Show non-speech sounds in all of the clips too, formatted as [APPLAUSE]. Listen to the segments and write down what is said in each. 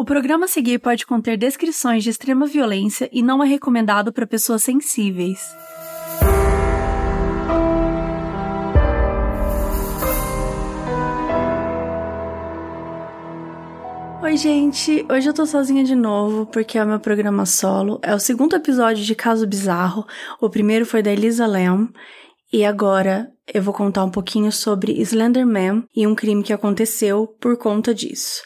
O programa a seguir pode conter descrições de extrema violência e não é recomendado para pessoas sensíveis. Oi, gente! Hoje eu tô sozinha de novo porque é o meu programa solo. É o segundo episódio de Caso Bizarro. O primeiro foi da Elisa Lam. E agora eu vou contar um pouquinho sobre Slenderman e um crime que aconteceu por conta disso.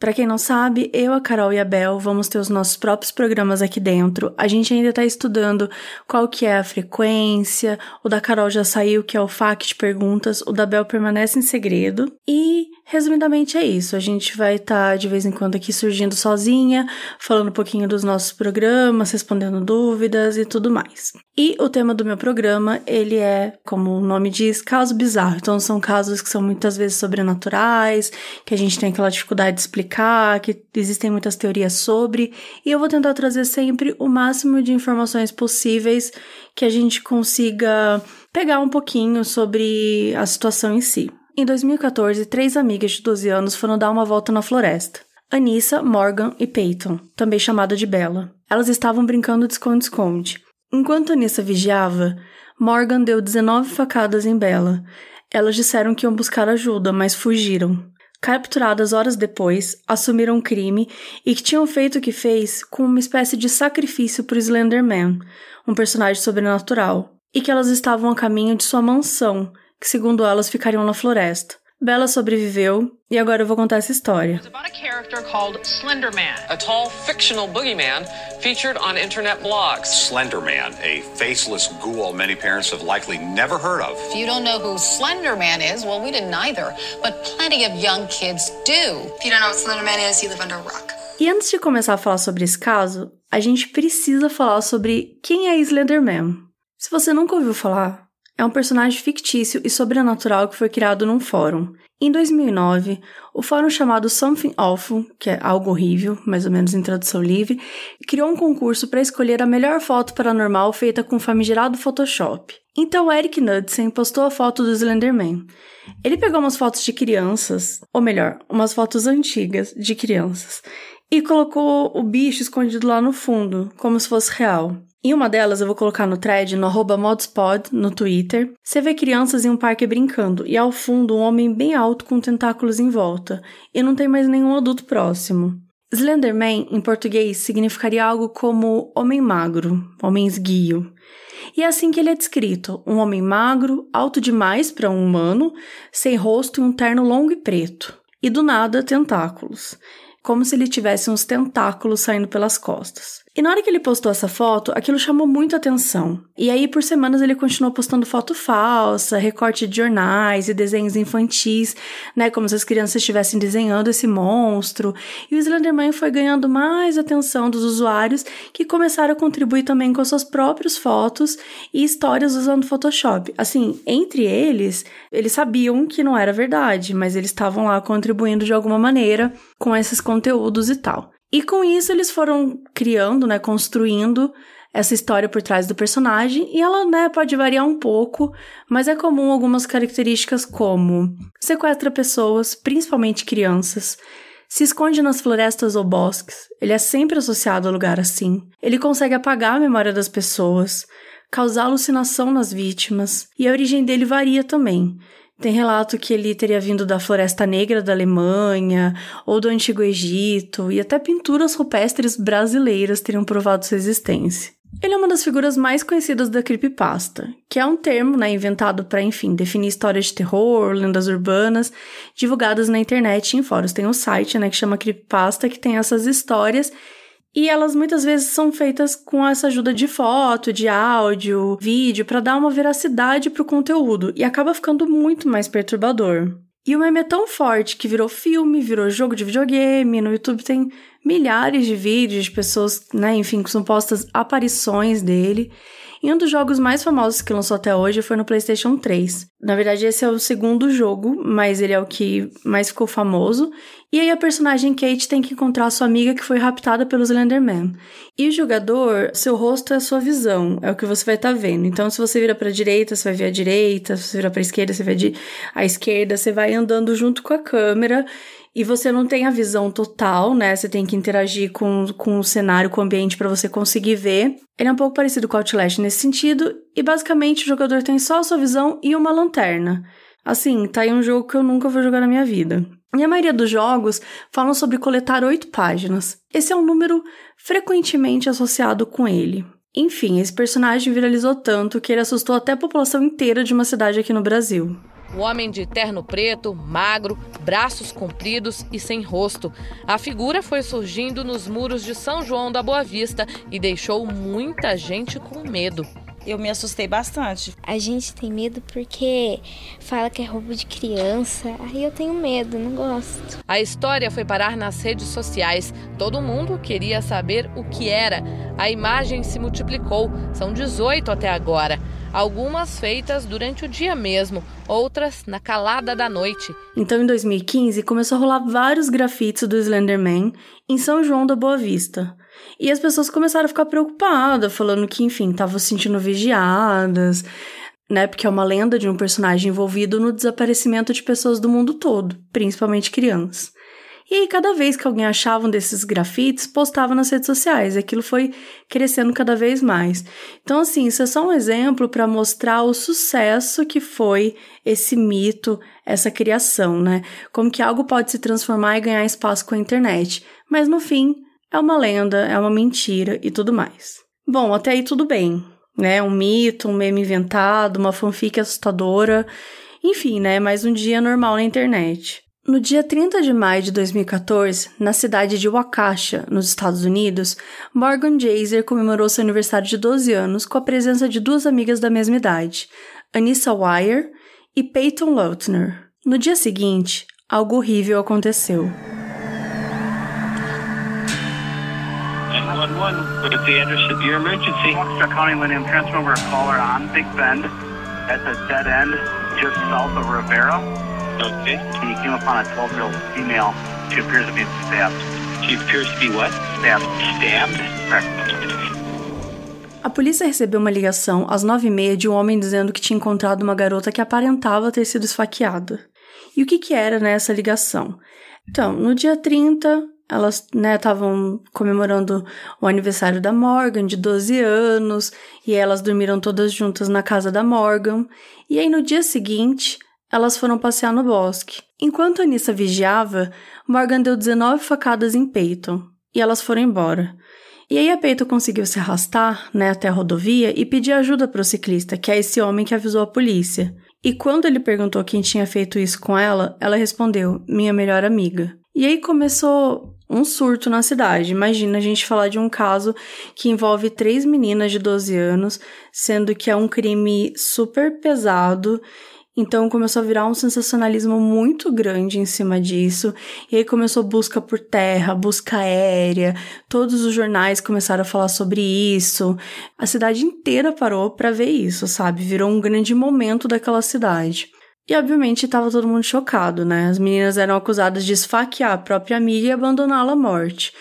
Para quem não sabe, eu, a Carol e a Bel vamos ter os nossos próprios programas aqui dentro. A gente ainda tá estudando qual que é a frequência. O da Carol já saiu, que é o FAQ Perguntas. O da Bel permanece em segredo. E Resumidamente é isso. A gente vai estar tá, de vez em quando aqui surgindo sozinha, falando um pouquinho dos nossos programas, respondendo dúvidas e tudo mais. E o tema do meu programa, ele é, como o nome diz, caso bizarro. Então são casos que são muitas vezes sobrenaturais, que a gente tem aquela dificuldade de explicar, que existem muitas teorias sobre, e eu vou tentar trazer sempre o máximo de informações possíveis que a gente consiga pegar um pouquinho sobre a situação em si. Em 2014, três amigas de 12 anos foram dar uma volta na floresta. Anissa, Morgan e Peyton, também chamada de Bella. Elas estavam brincando de esconde-esconde. Enquanto Anissa vigiava, Morgan deu 19 facadas em Bella. Elas disseram que iam buscar ajuda, mas fugiram. Capturadas horas depois, assumiram o crime e que tinham feito o que fez com uma espécie de sacrifício para o Slenderman, um personagem sobrenatural, e que elas estavam a caminho de sua mansão, que, segundo elas, ficariam na floresta. Bella sobreviveu e agora eu vou contar essa história. It's about a character called Slenderman, a tall fictional boogeyman featured on internet blogs. Slenderman, a faceless ghoul many parents have likely never heard of. If you don't know who Slenderman is, well, we didn't either, but plenty of young kids do. If you don't know what Slenderman is, you live under a rock. E antes de começar a falar sobre esse caso, a gente precisa falar sobre quem é Slenderman. Se você nunca ouviu falar, é um personagem fictício e sobrenatural que foi criado num fórum. Em 2009, o fórum chamado Something Awful, que é algo horrível, mais ou menos em tradução livre, criou um concurso para escolher a melhor foto paranormal feita com o famigerado Photoshop. Então Eric Knudsen postou a foto do Slenderman. Ele pegou umas fotos de crianças, ou melhor, umas fotos antigas de crianças, e colocou o bicho escondido lá no fundo, como se fosse real. Em uma delas eu vou colocar no thread no modspod no Twitter. Você vê crianças em um parque brincando e ao fundo um homem bem alto com tentáculos em volta e não tem mais nenhum adulto próximo. Slenderman, em português, significaria algo como homem magro, homem esguio. E é assim que ele é descrito: um homem magro, alto demais para um humano, sem rosto e um terno longo e preto. E do nada, tentáculos. Como se ele tivesse uns tentáculos saindo pelas costas. E na hora que ele postou essa foto, aquilo chamou muito atenção. E aí, por semanas, ele continuou postando foto falsa, recorte de jornais e desenhos infantis, né? Como se as crianças estivessem desenhando esse monstro. E o Slenderman foi ganhando mais atenção dos usuários que começaram a contribuir também com as suas próprias fotos e histórias usando Photoshop. Assim, entre eles, eles sabiam que não era verdade, mas eles estavam lá contribuindo de alguma maneira com esses conteúdos e tal. E com isso eles foram criando, né, construindo essa história por trás do personagem e ela, né, pode variar um pouco, mas é comum algumas características como sequestra pessoas, principalmente crianças, se esconde nas florestas ou bosques, ele é sempre associado a lugar assim. Ele consegue apagar a memória das pessoas, causar alucinação nas vítimas, e a origem dele varia também. Tem relato que ele teria vindo da Floresta Negra da Alemanha ou do Antigo Egito, e até pinturas rupestres brasileiras teriam provado sua existência. Ele é uma das figuras mais conhecidas da creepypasta, que é um termo né, inventado para, enfim, definir histórias de terror, lendas urbanas, divulgadas na internet e em fóruns. Tem um site né, que chama Creepypasta, que tem essas histórias e elas muitas vezes são feitas com essa ajuda de foto, de áudio, vídeo, para dar uma veracidade pro conteúdo e acaba ficando muito mais perturbador. E o meme é tão forte que virou filme, virou jogo de videogame, no YouTube tem milhares de vídeos de pessoas, né, enfim, com supostas aparições dele. E um dos jogos mais famosos que lançou até hoje foi no PlayStation 3. Na verdade, esse é o segundo jogo, mas ele é o que mais ficou famoso. E aí a personagem Kate tem que encontrar sua amiga que foi raptada pelo Slenderman. E o jogador, seu rosto é a sua visão, é o que você vai estar tá vendo. Então, se você vira para direita, você vai ver a direita, se você vira para esquerda, você vai ver a esquerda, você vai andando junto com a câmera e você não tem a visão total, né? Você tem que interagir com, com o cenário, com o ambiente para você conseguir ver. Ele é um pouco parecido com Outlast nesse sentido, e basicamente o jogador tem só a sua visão e uma lanterna. Assim, tá aí um jogo que eu nunca vou jogar na minha vida. E a maioria dos jogos falam sobre coletar oito páginas. Esse é um número frequentemente associado com ele. Enfim, esse personagem viralizou tanto que ele assustou até a população inteira de uma cidade aqui no Brasil. O homem de terno preto, magro, braços compridos e sem rosto. A figura foi surgindo nos muros de São João da Boa Vista e deixou muita gente com medo eu me assustei bastante. A gente tem medo porque fala que é roubo de criança. Aí eu tenho medo, não gosto. A história foi parar nas redes sociais. Todo mundo queria saber o que era. A imagem se multiplicou. São 18 até agora. Algumas feitas durante o dia mesmo, outras na calada da noite. Então, em 2015, começou a rolar vários grafites do Slenderman em São João da Boa Vista. E as pessoas começaram a ficar preocupadas, falando que, enfim, estavam se sentindo vigiadas, né? Porque é uma lenda de um personagem envolvido no desaparecimento de pessoas do mundo todo, principalmente crianças. E aí, cada vez que alguém achava um desses grafites, postava nas redes sociais. Aquilo foi crescendo cada vez mais. Então, assim, isso é só um exemplo para mostrar o sucesso que foi esse mito, essa criação, né? Como que algo pode se transformar e ganhar espaço com a internet. Mas no fim, é uma lenda, é uma mentira e tudo mais. Bom, até aí tudo bem, né? Um mito, um meme inventado, uma fanfic assustadora, enfim, né? Mais um dia normal na internet. No dia 30 de maio de 2014, na cidade de Waukesha, nos Estados Unidos, Morgan Jaser comemorou seu aniversário de 12 anos com a presença de duas amigas da mesma idade, Anissa Wire e Peyton Lautner. No dia seguinte, algo horrível aconteceu. 911. Would it be interested in your emergency? Waukesha County, Lynn, transfer caller on Big Bend. That's a dead end just south of Rivera. Okay. And he came upon a 12-year-old female. She appears to be stabbed. She appears to be what? Stabbed. Stabbed? Correct. A polícia recebeu uma ligação às nove e meia de um homem dizendo que tinha encontrado uma garota que aparentava ter sido esfaqueada. E o que, que era nessa ligação? Então, no dia 30, elas estavam né, comemorando o aniversário da Morgan, de 12 anos, e elas dormiram todas juntas na casa da Morgan. E aí, no dia seguinte, elas foram passear no bosque. Enquanto Anissa vigiava, Morgan deu 19 facadas em Peyton, e elas foram embora. E aí a Peyton conseguiu se arrastar né, até a rodovia e pedir ajuda para o ciclista, que é esse homem que avisou a polícia. E quando ele perguntou quem tinha feito isso com ela, ela respondeu: minha melhor amiga. E aí começou um surto na cidade. Imagina a gente falar de um caso que envolve três meninas de 12 anos, sendo que é um crime super pesado. Então começou a virar um sensacionalismo muito grande em cima disso. E aí começou busca por terra, busca aérea. Todos os jornais começaram a falar sobre isso. A cidade inteira parou para ver isso, sabe? Virou um grande momento daquela cidade. E obviamente estava todo mundo chocado, né? As meninas eram acusadas de esfaquear a própria amiga e abandoná-la à morte.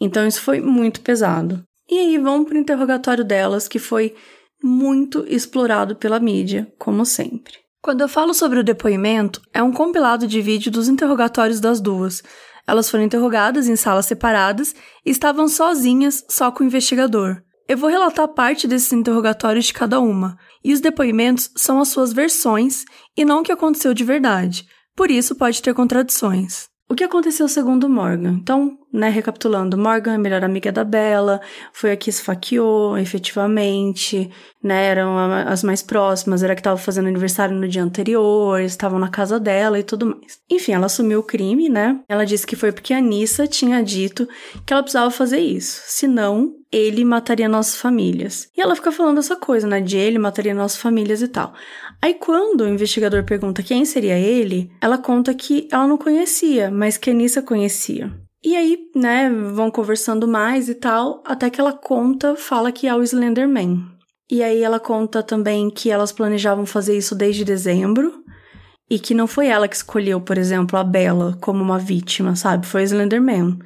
Então isso foi muito pesado. E aí vamos para o interrogatório delas, que foi muito explorado pela mídia, como sempre. Quando eu falo sobre o depoimento, é um compilado de vídeo dos interrogatórios das duas. Elas foram interrogadas em salas separadas e estavam sozinhas, só com o investigador. Eu vou relatar parte desses interrogatórios de cada uma, e os depoimentos são as suas versões e não o que aconteceu de verdade, por isso pode ter contradições. O que aconteceu segundo Morgan? Então, né, recapitulando, Morgan é melhor amiga da Bella, foi a que esfaqueou efetivamente, né, eram as mais próximas, era que estava fazendo aniversário no dia anterior, estavam na casa dela e tudo mais. Enfim, ela assumiu o crime, né? Ela disse que foi porque a Anissa tinha dito que ela precisava fazer isso, senão ele mataria nossas famílias. E ela fica falando essa coisa, né, de ele mataria nossas famílias e tal. Aí quando o investigador pergunta quem seria ele, ela conta que ela não conhecia, mas que a Anissa conhecia. E aí, né, vão conversando mais e tal, até que ela conta, fala que é o Slenderman. E aí ela conta também que elas planejavam fazer isso desde dezembro e que não foi ela que escolheu, por exemplo, a Bella como uma vítima, sabe? Foi o Slenderman.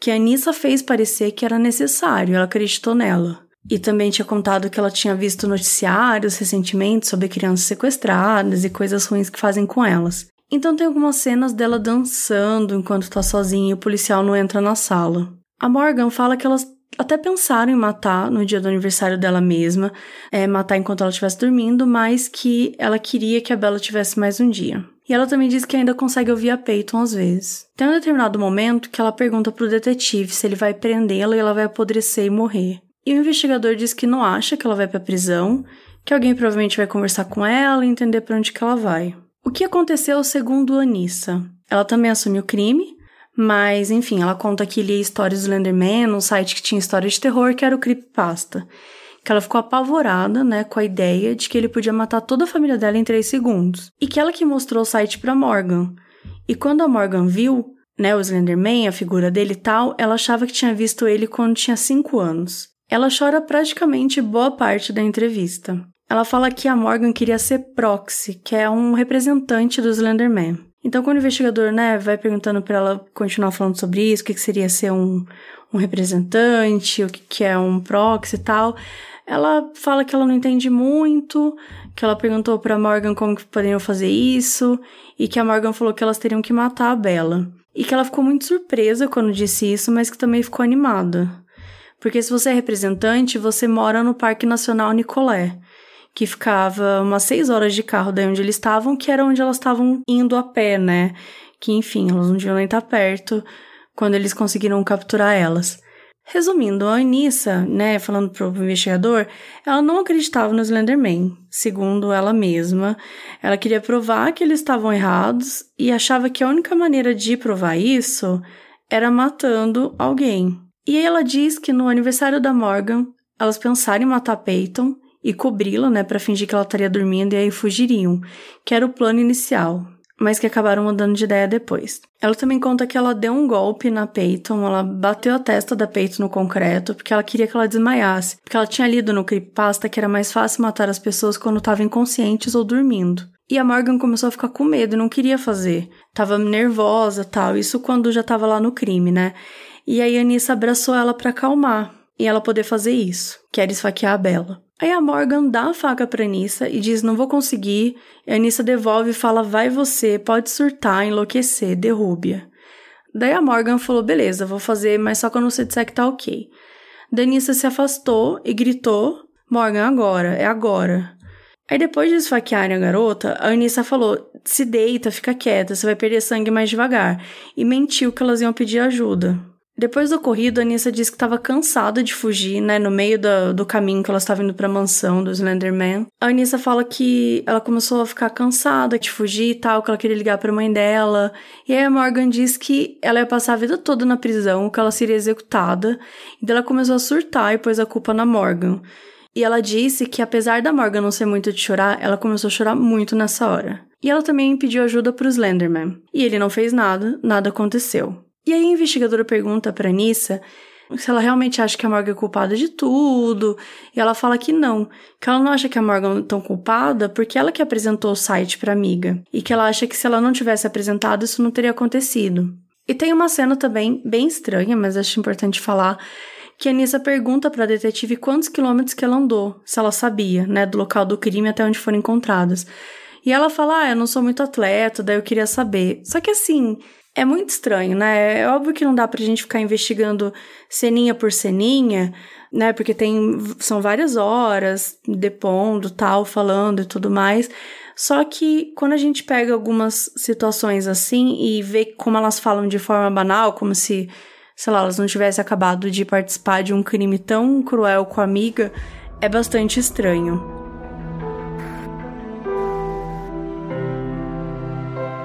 Que a Anissa fez parecer que era necessário, ela acreditou nela. E também tinha contado que ela tinha visto noticiários recentemente sobre crianças sequestradas e coisas ruins que fazem com elas. Então tem algumas cenas dela dançando enquanto tá sozinha e o policial não entra na sala. A Morgan fala que elas até pensaram em matar no dia do aniversário dela mesma, é, matar enquanto ela estivesse dormindo, mas que ela queria que a Bella tivesse mais um dia. E ela também diz que ainda consegue ouvir a Peyton às vezes. Tem um determinado momento que ela pergunta pro detetive se ele vai prendê-la e ela vai apodrecer e morrer. E o investigador diz que não acha que ela vai pra prisão, que alguém provavelmente vai conversar com ela e entender para onde que ela vai. O que aconteceu segundo Anissa? Ela também assumiu o crime, mas enfim, ela conta que lia histórias do Slenderman num site que tinha história de terror, que era o Creepypasta. Que ela ficou apavorada, né, com a ideia de que ele podia matar toda a família dela em 3 segundos. E que ela que mostrou o site para Morgan. E quando a Morgan viu, né, o Slenderman, a figura dele e tal, ela achava que tinha visto ele quando tinha 5 anos. Ela chora praticamente boa parte da entrevista. Ela fala que a Morgan queria ser proxy, que é um representante do Slenderman. Então, quando o investigador, né, vai perguntando para ela continuar falando sobre isso, o que, que seria ser um, um representante, o que, que é um proxy e tal, ela fala que ela não entende muito, que ela perguntou para Morgan como que poderiam fazer isso, e que a Morgan falou que elas teriam que matar a Bella. E que ela ficou muito surpresa quando disse isso, mas que também ficou animada. Porque se você é representante, você mora no Parque Nacional Nicolé que ficava umas seis horas de carro daí onde eles estavam, que era onde elas estavam indo a pé, né? Que enfim, elas não deviam nem estar perto quando eles conseguiram capturar elas. Resumindo, a Anissa, né, falando pro investigador, ela não acreditava no Slenderman, segundo ela mesma. Ela queria provar que eles estavam errados e achava que a única maneira de provar isso era matando alguém. E ela diz que no aniversário da Morgan, elas pensaram em matar Peyton e cobri-la, né, para fingir que ela estaria dormindo e aí fugiriam, que era o plano inicial, mas que acabaram mudando de ideia depois. Ela também conta que ela deu um golpe na Peyton, ela bateu a testa da Peyton no concreto porque ela queria que ela desmaiasse, porque ela tinha lido no creepypasta que era mais fácil matar as pessoas quando estavam inconscientes ou dormindo. E a Morgan começou a ficar com medo e não queria fazer. Tava nervosa, tal, isso quando já tava lá no crime, né? E aí a Anissa abraçou ela para acalmar e ela poder fazer isso, que era esfaquear a Bella. Aí a Morgan dá a faca pra Anissa e diz: Não vou conseguir. E a Anissa devolve e fala: Vai você, pode surtar, enlouquecer, derrube-a. Daí a Morgan falou: Beleza, vou fazer, mas só quando você disser que tá ok. Danissa se afastou e gritou: Morgan, agora, é agora. Aí depois de esfaquearem a garota, a Anissa falou: Se deita, fica quieta, você vai perder sangue mais devagar. E mentiu que elas iam pedir ajuda. Depois do ocorrido, a Anissa disse que estava cansada de fugir, né, no meio do, do caminho que ela estava indo para a mansão do Slenderman. A Anissa fala que ela começou a ficar cansada de fugir e tal, que ela queria ligar para a mãe dela. E aí a Morgan diz que ela ia passar a vida toda na prisão, que ela seria executada. E daí ela começou a surtar e pôs a culpa na Morgan. E ela disse que apesar da Morgan não ser muito de chorar, ela começou a chorar muito nessa hora. E ela também pediu ajuda para o Slenderman. E ele não fez nada, nada aconteceu. E aí a investigadora pergunta para Anissa se ela realmente acha que a Morgan é culpada de tudo, e ela fala que não, que ela não acha que a Morgan é tão culpada porque ela que apresentou o site para amiga, e que ela acha que se ela não tivesse apresentado isso não teria acontecido. E tem uma cena também bem estranha, mas acho importante falar, que a Anissa pergunta para a detetive quantos quilômetros que ela andou, se ela sabia, né, do local do crime até onde foram encontradas. E ela fala: "Ah, eu não sou muito atleta, daí eu queria saber". Só que assim, é muito estranho, né? É óbvio que não dá pra gente ficar investigando ceninha por ceninha, né? Porque tem são várias horas depondo, tal, falando e tudo mais. Só que quando a gente pega algumas situações assim e vê como elas falam de forma banal, como se, sei lá, elas não tivessem acabado de participar de um crime tão cruel com a amiga, é bastante estranho.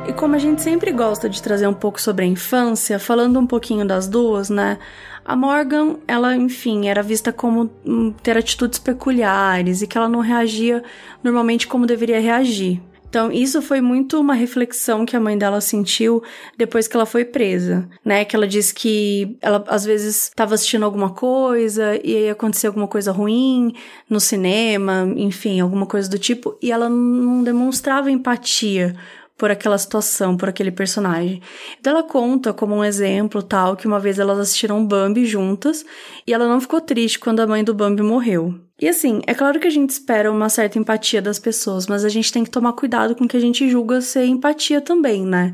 E como a gente sempre gosta de trazer um pouco sobre a infância, falando um pouquinho das duas, né? A Morgan, ela, enfim, era vista como um, ter atitudes peculiares e que ela não reagia normalmente como deveria reagir. Então, isso foi muito uma reflexão que a mãe dela sentiu depois que ela foi presa, né? Que ela disse que ela às vezes estava assistindo alguma coisa e aí acontecia alguma coisa ruim no cinema, enfim, alguma coisa do tipo, e ela não demonstrava empatia por aquela situação, por aquele personagem. Então ela conta como um exemplo tal que uma vez elas assistiram Bambi juntas e ela não ficou triste quando a mãe do Bambi morreu. E assim, é claro que a gente espera uma certa empatia das pessoas, mas a gente tem que tomar cuidado com o que a gente julga ser empatia também, né?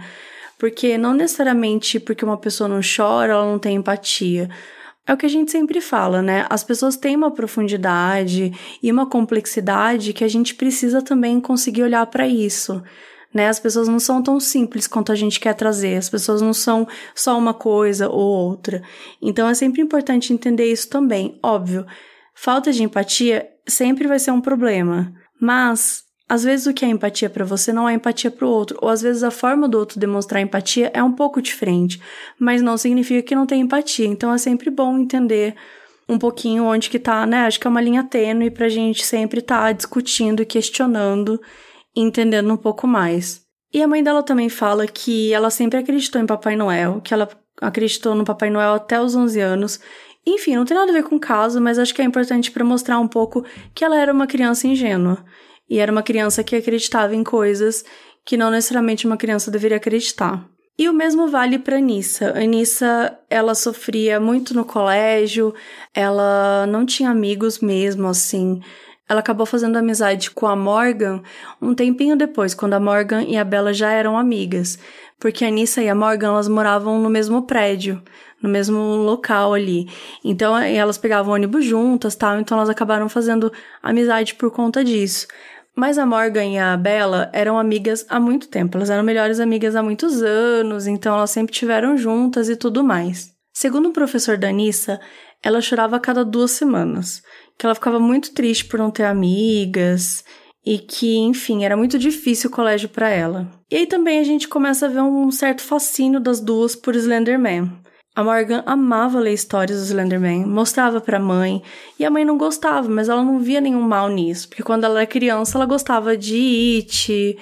Porque não necessariamente porque uma pessoa não chora, ela não tem empatia. É o que a gente sempre fala, né? As pessoas têm uma profundidade e uma complexidade que a gente precisa também conseguir olhar para isso. Né? As pessoas não são tão simples quanto a gente quer trazer, as pessoas não são só uma coisa ou outra. Então é sempre importante entender isso também. Óbvio, falta de empatia sempre vai ser um problema, mas às vezes o que é empatia para você não é empatia para o outro, ou às vezes a forma do outro demonstrar empatia é um pouco diferente, mas não significa que não tem empatia. Então é sempre bom entender um pouquinho onde que tá, né? Acho que é uma linha tênue pra gente sempre estar tá discutindo, questionando e entendendo um pouco mais. E a mãe dela também fala que ela sempre acreditou em Papai Noel, que ela acreditou no Papai Noel até os 11 anos. Enfim, não tem nada a ver com o caso, mas acho que é importante para mostrar um pouco que ela era uma criança ingênua. E era uma criança que acreditava em coisas que não necessariamente uma criança deveria acreditar. E o mesmo vale para Anissa. Anissa, ela sofria muito no colégio, ela não tinha amigos mesmo, assim. Ela acabou fazendo amizade com a Morgan um tempinho depois, quando a Morgan e a Bella já eram amigas. Porque a Anissa e a Morgan, elas moravam no mesmo prédio, no mesmo local ali. Então, elas pegavam ônibus juntas, tal, então elas acabaram fazendo amizade por conta disso. Mas a Morgan e a Bella eram amigas há muito tempo, elas eram melhores amigas há muitos anos, então elas sempre tiveram juntas e tudo mais. Segundo o professor Danissa, ela chorava a cada duas semanas, que ela ficava muito triste por não ter amigas e que, enfim, era muito difícil o colégio para ela. E aí também a gente começa a ver um certo fascínio das duas por Slenderman. A Morgan amava ler histórias do Slenderman, mostrava para a mãe, e a mãe não gostava, mas ela não via nenhum mal nisso, porque quando ela era criança ela gostava de It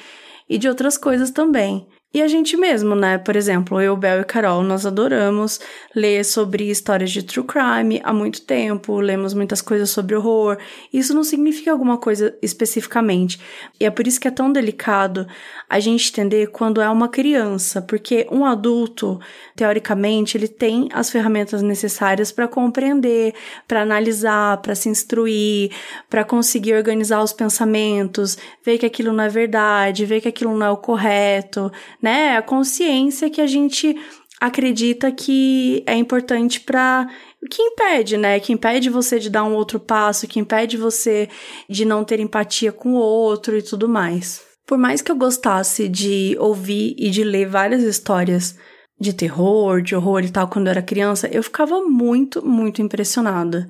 e de outras coisas também. E a gente mesmo, né? Por exemplo, eu, Bel e Carol, nós adoramos ler sobre histórias de true crime há muito tempo, lemos muitas coisas sobre horror. Isso não significa alguma coisa especificamente. E é por isso que é tão delicado a gente entender quando é uma criança, porque um adulto, teoricamente, ele tem as ferramentas necessárias para compreender, para analisar, para se instruir, para conseguir organizar os pensamentos, ver que aquilo não é verdade, ver que aquilo não é o correto né? A consciência que a gente acredita que é importante para que impede, né? Que impede você de dar um outro passo, que impede você de não ter empatia com o outro e tudo mais. Por mais que eu gostasse de ouvir e de ler várias histórias de terror, de horror e tal quando eu era criança, eu ficava muito, muito impressionada.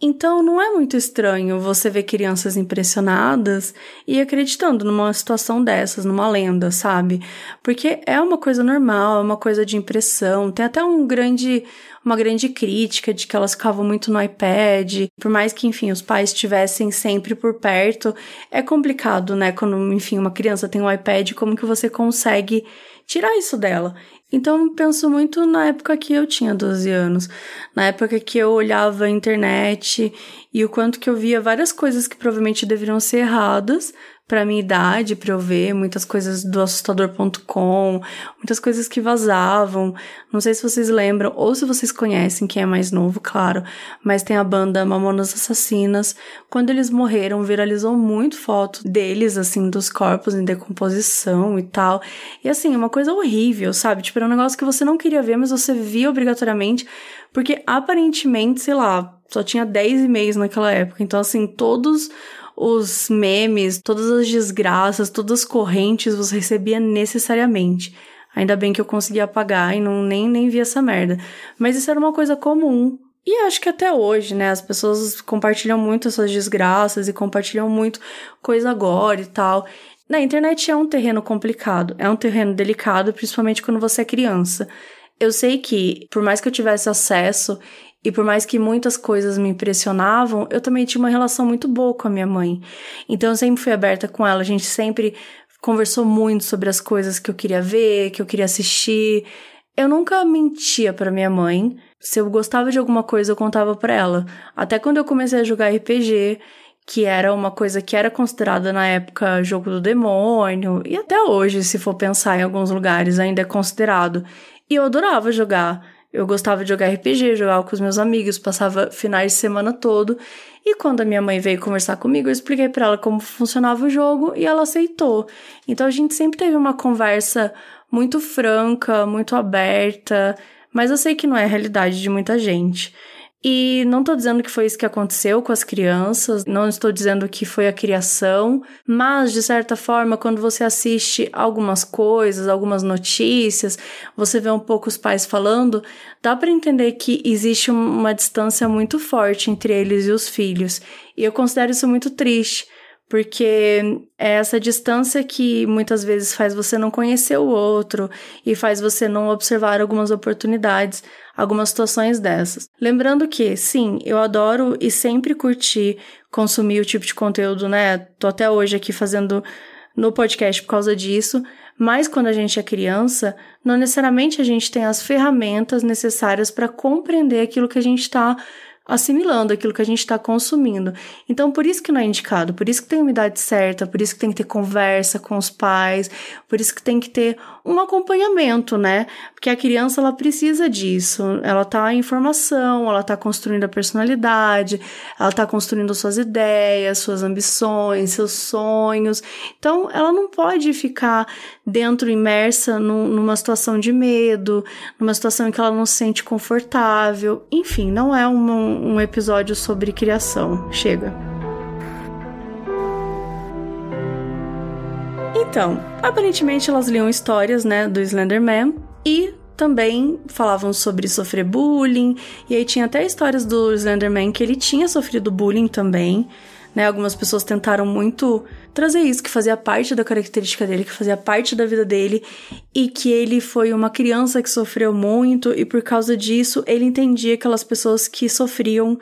Então não é muito estranho você ver crianças impressionadas e acreditando numa situação dessas, numa lenda, sabe? Porque é uma coisa normal, é uma coisa de impressão. Tem até um grande, uma grande crítica de que elas ficavam muito no iPad. Por mais que, enfim, os pais estivessem sempre por perto, é complicado, né? Quando, enfim, uma criança tem um iPad, como que você consegue tirar isso dela? Então, eu penso muito na época que eu tinha 12 anos, na época que eu olhava a internet e o quanto que eu via várias coisas que provavelmente deveriam ser erradas, para minha idade, para eu ver muitas coisas do assustador.com, muitas coisas que vazavam. Não sei se vocês lembram ou se vocês conhecem, quem é mais novo, claro, mas tem a banda Mamonas Assassinas. Quando eles morreram, viralizou muito foto deles assim dos corpos em decomposição e tal. E assim, uma coisa horrível, sabe? Tipo, era um negócio que você não queria ver, mas você via obrigatoriamente, porque aparentemente, sei lá, só tinha 10 e-mails naquela época. Então assim, todos os memes, todas as desgraças, todas as correntes você recebia necessariamente. Ainda bem que eu consegui apagar e não nem, nem vi essa merda. Mas isso era uma coisa comum. E acho que até hoje, né? As pessoas compartilham muito essas desgraças e compartilham muito coisa agora e tal. Na internet é um terreno complicado, é um terreno delicado, principalmente quando você é criança. Eu sei que, por mais que eu tivesse acesso e por mais que muitas coisas me impressionavam, eu também tinha uma relação muito boa com a minha mãe. Então eu sempre fui aberta com ela, a gente sempre conversou muito sobre as coisas que eu queria ver, que eu queria assistir. Eu nunca mentia para minha mãe. Se eu gostava de alguma coisa, eu contava para ela. Até quando eu comecei a jogar RPG, que era uma coisa que era considerada na época jogo do demônio, e até hoje, se for pensar em alguns lugares, ainda é considerado. E eu adorava jogar. Eu gostava de jogar RPG, jogava com os meus amigos, passava finais de semana todo. E quando a minha mãe veio conversar comigo, eu expliquei para ela como funcionava o jogo e ela aceitou. Então a gente sempre teve uma conversa muito franca, muito aberta, mas eu sei que não é a realidade de muita gente. E não estou dizendo que foi isso que aconteceu com as crianças, não estou dizendo que foi a criação, mas de certa forma, quando você assiste algumas coisas, algumas notícias, você vê um pouco os pais falando, dá para entender que existe uma distância muito forte entre eles e os filhos. E eu considero isso muito triste porque é essa distância que muitas vezes faz você não conhecer o outro e faz você não observar algumas oportunidades, algumas situações dessas. Lembrando que, sim, eu adoro e sempre curti consumir o tipo de conteúdo, né? Tô até hoje aqui fazendo no podcast por causa disso, mas quando a gente é criança, não necessariamente a gente tem as ferramentas necessárias para compreender aquilo que a gente está assimilando aquilo que a gente está consumindo. Então, por isso que não é indicado, por isso que tem uma idade certa, por isso que tem que ter conversa com os pais, por isso que tem que ter um acompanhamento, né? Porque a criança ela precisa disso. Ela tá em formação, ela tá construindo a personalidade, ela tá construindo suas ideias, suas ambições, seus sonhos. Então, ela não pode ficar dentro imersa num, numa situação de medo, numa situação em que ela não se sente confortável. Enfim, não é um, um episódio sobre criação. Chega. Então, aparentemente elas liam histórias, né, do Slenderman e também falavam sobre sofrer bullying, e aí tinha até histórias do Slenderman que ele tinha sofrido bullying também, né? Algumas pessoas tentaram muito trazer isso que fazia parte da característica dele, que fazia parte da vida dele e que ele foi uma criança que sofreu muito e por causa disso ele entendia aquelas pessoas que sofriam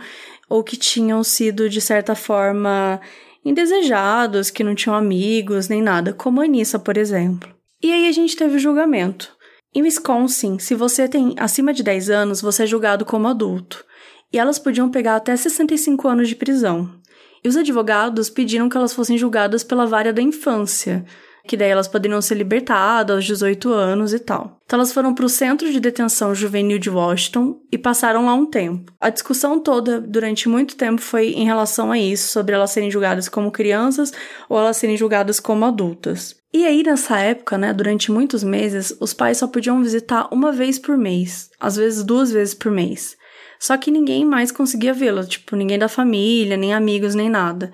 ou que tinham sido de certa forma indesejados, que não tinham amigos nem nada, como a Anissa, por exemplo. E aí a gente teve o julgamento. Em Wisconsin, se você tem acima de 10 anos, você é julgado como adulto. E elas podiam pegar até 65 anos de prisão. E os advogados pediram que elas fossem julgadas pela vara da infância, que daí elas poderiam ser libertadas aos 18 anos e tal. Então elas foram para o Centro de Detenção Juvenil de Washington e passaram lá um tempo. A discussão toda durante muito tempo foi em relação a isso, sobre elas serem julgadas como crianças ou elas serem julgadas como adultas. E aí, nessa época, né, durante muitos meses, os pais só podiam visitar uma vez por mês, às vezes duas vezes por mês. Só que ninguém mais conseguia vê-la, tipo, ninguém da família, nem amigos, nem nada.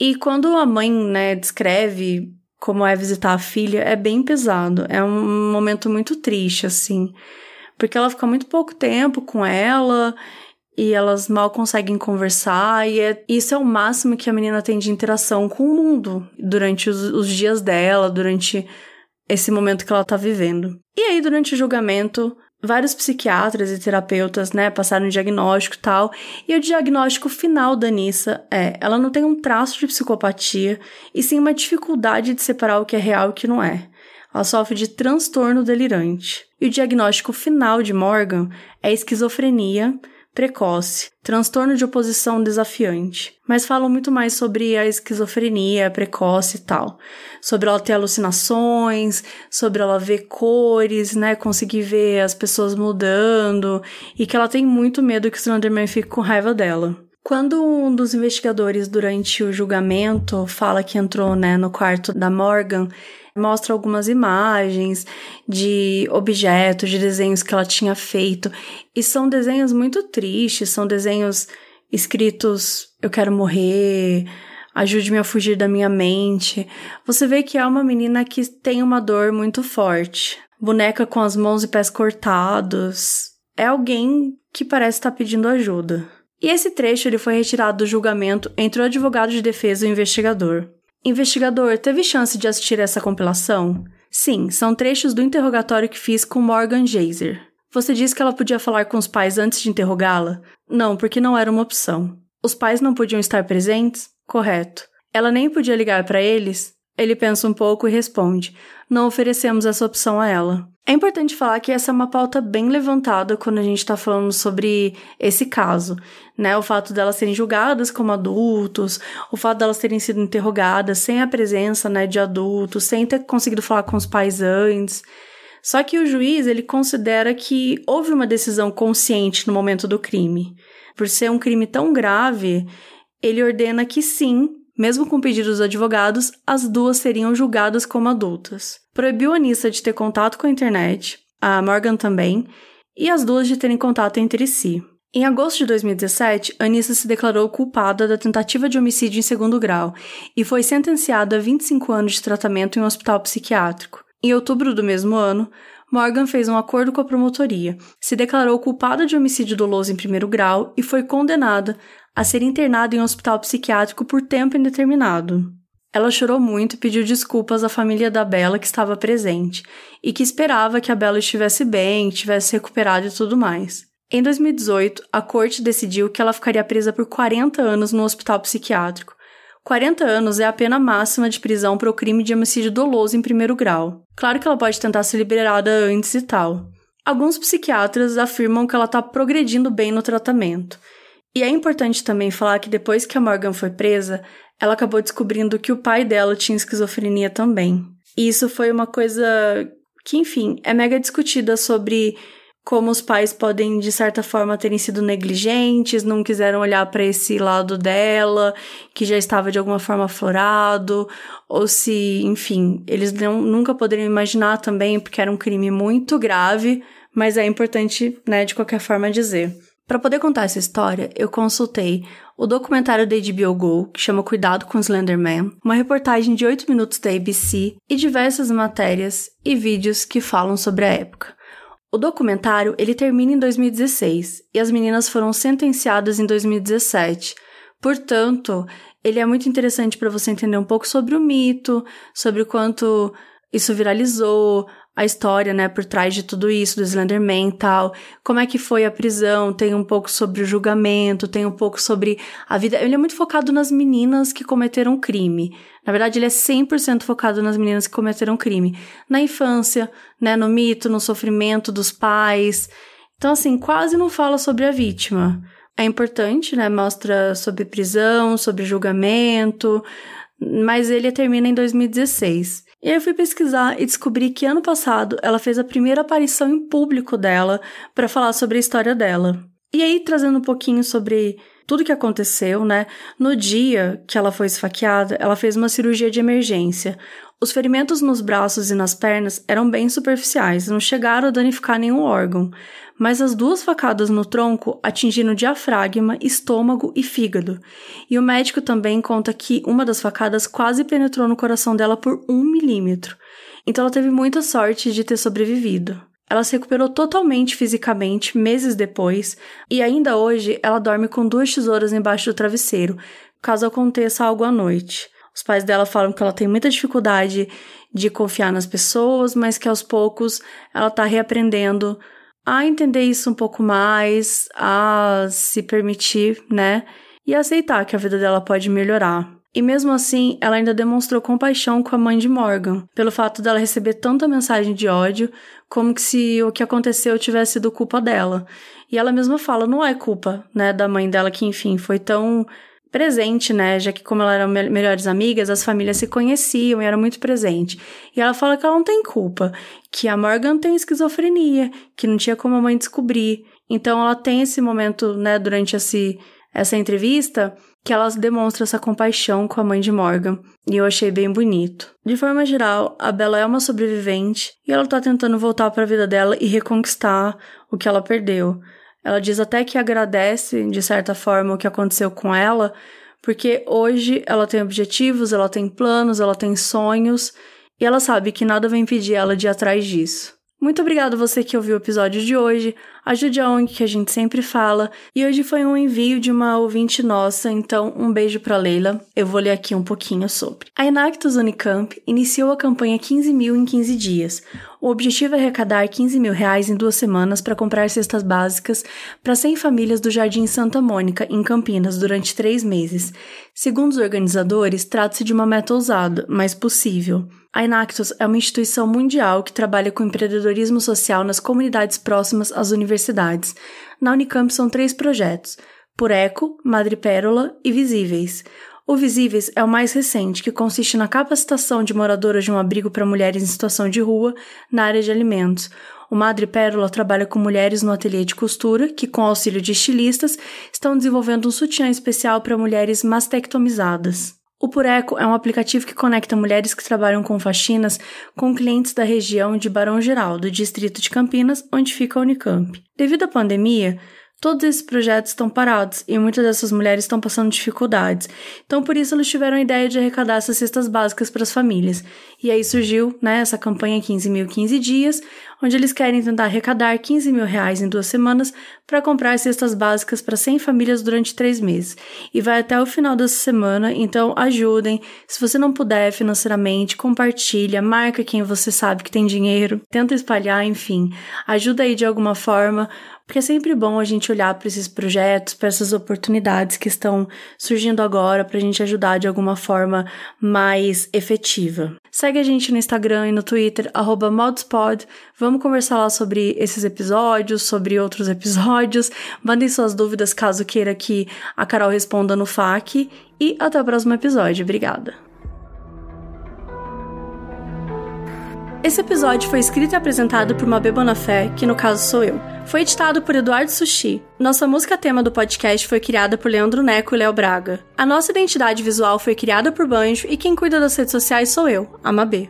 E quando a mãe, né, descreve como é visitar a filha, é bem pesado. É um momento muito triste, assim. Porque ela fica muito pouco tempo com ela e elas mal conseguem conversar, e é, isso é o máximo que a menina tem de interação com o mundo durante os, os dias dela, durante esse momento que ela tá vivendo. E aí, durante o julgamento, vários psiquiatras e terapeutas, né, passaram um diagnóstico e tal, e o diagnóstico final da Nissa é, ela não tem um traço de psicopatia, e sim uma dificuldade de separar o que é real e o que não é. Ela sofre de transtorno delirante. E o diagnóstico final de Morgan é esquizofrenia, precoce, transtorno de oposição desafiante, mas falam muito mais sobre a esquizofrenia precoce e tal, sobre ela ter alucinações, sobre ela ver cores, né, conseguir ver as pessoas mudando e que ela tem muito medo que o Slenderman fique com raiva dela. Quando um dos investigadores durante o julgamento fala que entrou, né, no quarto da Morgan, mostra algumas imagens de objetos, de desenhos que ela tinha feito. E são desenhos muito tristes, são desenhos escritos: Eu quero morrer, ajude-me a fugir da minha mente. Você vê que é uma menina que tem uma dor muito forte. Boneca com as mãos e pés cortados. É alguém que parece estar pedindo ajuda. E esse trecho ele foi retirado do julgamento entre o advogado de defesa e o investigador. Investigador, teve chance de assistir essa compilação? Sim, são trechos do interrogatório que fiz com Morgan Jaser. Você disse que ela podia falar com os pais antes de interrogá-la? Não, porque não era uma opção. Os pais não podiam estar presentes? Correto. Ela nem podia ligar para eles? Ele pensa um pouco e responde: Não oferecemos essa opção a ela. É importante falar que essa é uma pauta bem levantada quando a gente está falando sobre esse caso, né? O fato delas serem julgadas como adultos, o fato delas terem sido interrogadas sem a presença, né, de adultos, sem ter conseguido falar com os pais antes. Só que o juiz, ele considera que houve uma decisão consciente no momento do crime. Por ser um crime tão grave, ele ordena que sim, mesmo com pedido dos advogados, as duas seriam julgadas como adultas. Proibiu a Anissa de ter contato com a internet, a Morgan também, e as duas de terem contato entre si. Em agosto de 2017, Anissa se declarou culpada da tentativa de homicídio em segundo grau e foi sentenciada a 25 anos de tratamento em um hospital psiquiátrico. Em outubro do mesmo ano, Morgan fez um acordo com a promotoria, se declarou culpada de homicídio doloso em primeiro grau e foi condenada a ser internada em um hospital psiquiátrico por tempo indeterminado. Ela chorou muito e pediu desculpas à família da Bela que estava presente e que esperava que a Bela estivesse bem, tivesse recuperado e tudo mais. Em 2018, a corte decidiu que ela ficaria presa por 40 anos no hospital psiquiátrico. 40 anos é a pena máxima de prisão para o crime de homicídio doloso em primeiro grau. Claro que ela pode tentar ser liberada antes e tal. Alguns psiquiatras afirmam que ela está progredindo bem no tratamento e é importante também falar que depois que a Morgan foi presa, ela acabou descobrindo que o pai dela tinha esquizofrenia também. E isso foi uma coisa que, enfim, é mega discutida sobre como os pais podem, de certa forma, terem sido negligentes, não quiseram olhar para esse lado dela, que já estava de alguma forma aflorado, ou se, enfim, eles não, nunca poderiam imaginar também, porque era um crime muito grave, mas é importante, né, de qualquer forma dizer. Para poder contar essa história, eu consultei o documentário da HBO Go, que chama Cuidado com Slenderman, uma reportagem de 8 minutos da ABC e diversas matérias e vídeos que falam sobre a época. O documentário ele termina em 2016 e as meninas foram sentenciadas em 2017. Portanto, ele é muito interessante para você entender um pouco sobre o mito, sobre o quanto isso viralizou, a história, né, por trás de tudo isso, do Slenderman e tal, como é que foi a prisão, tem um pouco sobre o julgamento, tem um pouco sobre a vida. Ele é muito focado nas meninas que cometeram crime. Na verdade, ele é 100% focado nas meninas que cometeram crime. Na infância, né, no mito, no sofrimento dos pais. Então, assim, quase não fala sobre a vítima. É importante, né, mostra sobre prisão, sobre julgamento, mas ele termina em 2016. E aí eu fui pesquisar e descobri que ano passado ela fez a primeira aparição em público dela para falar sobre a história dela. E aí, trazendo um pouquinho sobre tudo que aconteceu, né? No dia que ela foi esfaqueada, ela fez uma cirurgia de emergência. Os ferimentos nos braços e nas pernas eram bem superficiais, não chegaram a danificar nenhum órgão, mas as duas facadas no tronco atingiram diafragma, estômago e fígado. E o médico também conta que uma das facadas quase penetrou no coração dela por um milímetro. Então ela teve muita sorte de ter sobrevivido. Ela se recuperou totalmente fisicamente meses depois, e ainda hoje ela dorme com duas tesouras embaixo do travesseiro, caso aconteça algo à noite. Os pais dela falam que ela tem muita dificuldade de confiar nas pessoas, mas que aos poucos ela tá reaprendendo a entender isso um pouco mais, a se permitir, né? E aceitar que a vida dela pode melhorar. E mesmo assim, ela ainda demonstrou compaixão com a mãe de Morgan, pelo fato dela receber tanta mensagem de ódio, como se o que aconteceu tivesse sido culpa dela. E ela mesma fala, não é culpa, né, da mãe dela que, enfim, foi tão presente, né? Já que como ela eram me melhores amigas, as famílias se conheciam e era muito presente. E ela fala que ela não tem culpa, que a Morgan tem esquizofrenia, que não tinha como a mãe descobrir. Então ela tem esse momento, né, durante esse, essa entrevista, que ela demonstra essa compaixão com a mãe de Morgan, e eu achei bem bonito. De forma geral, a Bella é uma sobrevivente e ela tá tentando voltar para a vida dela e reconquistar o que ela perdeu. Ela diz até que agradece, de certa forma, o que aconteceu com ela, porque hoje ela tem objetivos, ela tem planos, ela tem sonhos e ela sabe que nada vai impedir ela de ir atrás disso. Muito obrigada você que ouviu o episódio de hoje. ajude a ONG que a gente sempre fala. E hoje foi um envio de uma ouvinte nossa, então um beijo para Leila. Eu vou ler aqui um pouquinho sobre. A Inactus Unicamp iniciou a campanha 15 mil em 15 dias. O objetivo é arrecadar 15 mil reais em duas semanas para comprar cestas básicas para 100 famílias do Jardim Santa Mônica, em Campinas, durante três meses. Segundo os organizadores, trata-se de uma meta ousada, mas possível. A Inactus é uma instituição mundial que trabalha com empreendedorismo social nas comunidades próximas às universidades. Na Unicamp são três projetos: Por Eco, Madre Pérola e Visíveis. O Visíveis é o mais recente, que consiste na capacitação de moradoras de um abrigo para mulheres em situação de rua na área de alimentos. O Madre Pérola trabalha com mulheres no ateliê de costura, que, com auxílio de estilistas, estão desenvolvendo um sutiã especial para mulheres mastectomizadas. O Pureco é um aplicativo que conecta mulheres que trabalham com faxinas com clientes da região de Barão Geraldo, distrito de Campinas, onde fica a Unicamp. Devido à pandemia, Todos esses projetos estão parados e muitas dessas mulheres estão passando dificuldades. Então, por isso, eles tiveram a ideia de arrecadar essas cestas básicas para as famílias. E aí surgiu né, essa campanha 15 mil 15 dias, onde eles querem tentar arrecadar 15 mil reais em duas semanas para comprar cestas básicas para 100 famílias durante três meses. E vai até o final dessa semana, então ajudem. Se você não puder financeiramente, compartilha, marca quem você sabe que tem dinheiro, tenta espalhar, enfim. Ajuda aí de alguma forma porque é sempre bom a gente olhar para esses projetos, para essas oportunidades que estão surgindo agora, para a gente ajudar de alguma forma mais efetiva. Segue a gente no Instagram e no Twitter, modspod. Vamos conversar lá sobre esses episódios, sobre outros [LAUGHS] episódios. Mandem suas dúvidas caso queira que a Carol responda no FAQ. E até o próximo episódio. Obrigada. Esse episódio foi escrito e apresentado por Mabê Bonafé, que no caso sou eu. Foi editado por Eduardo Sushi. Nossa música tema do podcast foi criada por Leandro Neco e Léo Braga. A nossa identidade visual foi criada por Banjo e quem cuida das redes sociais sou eu, a Mabê.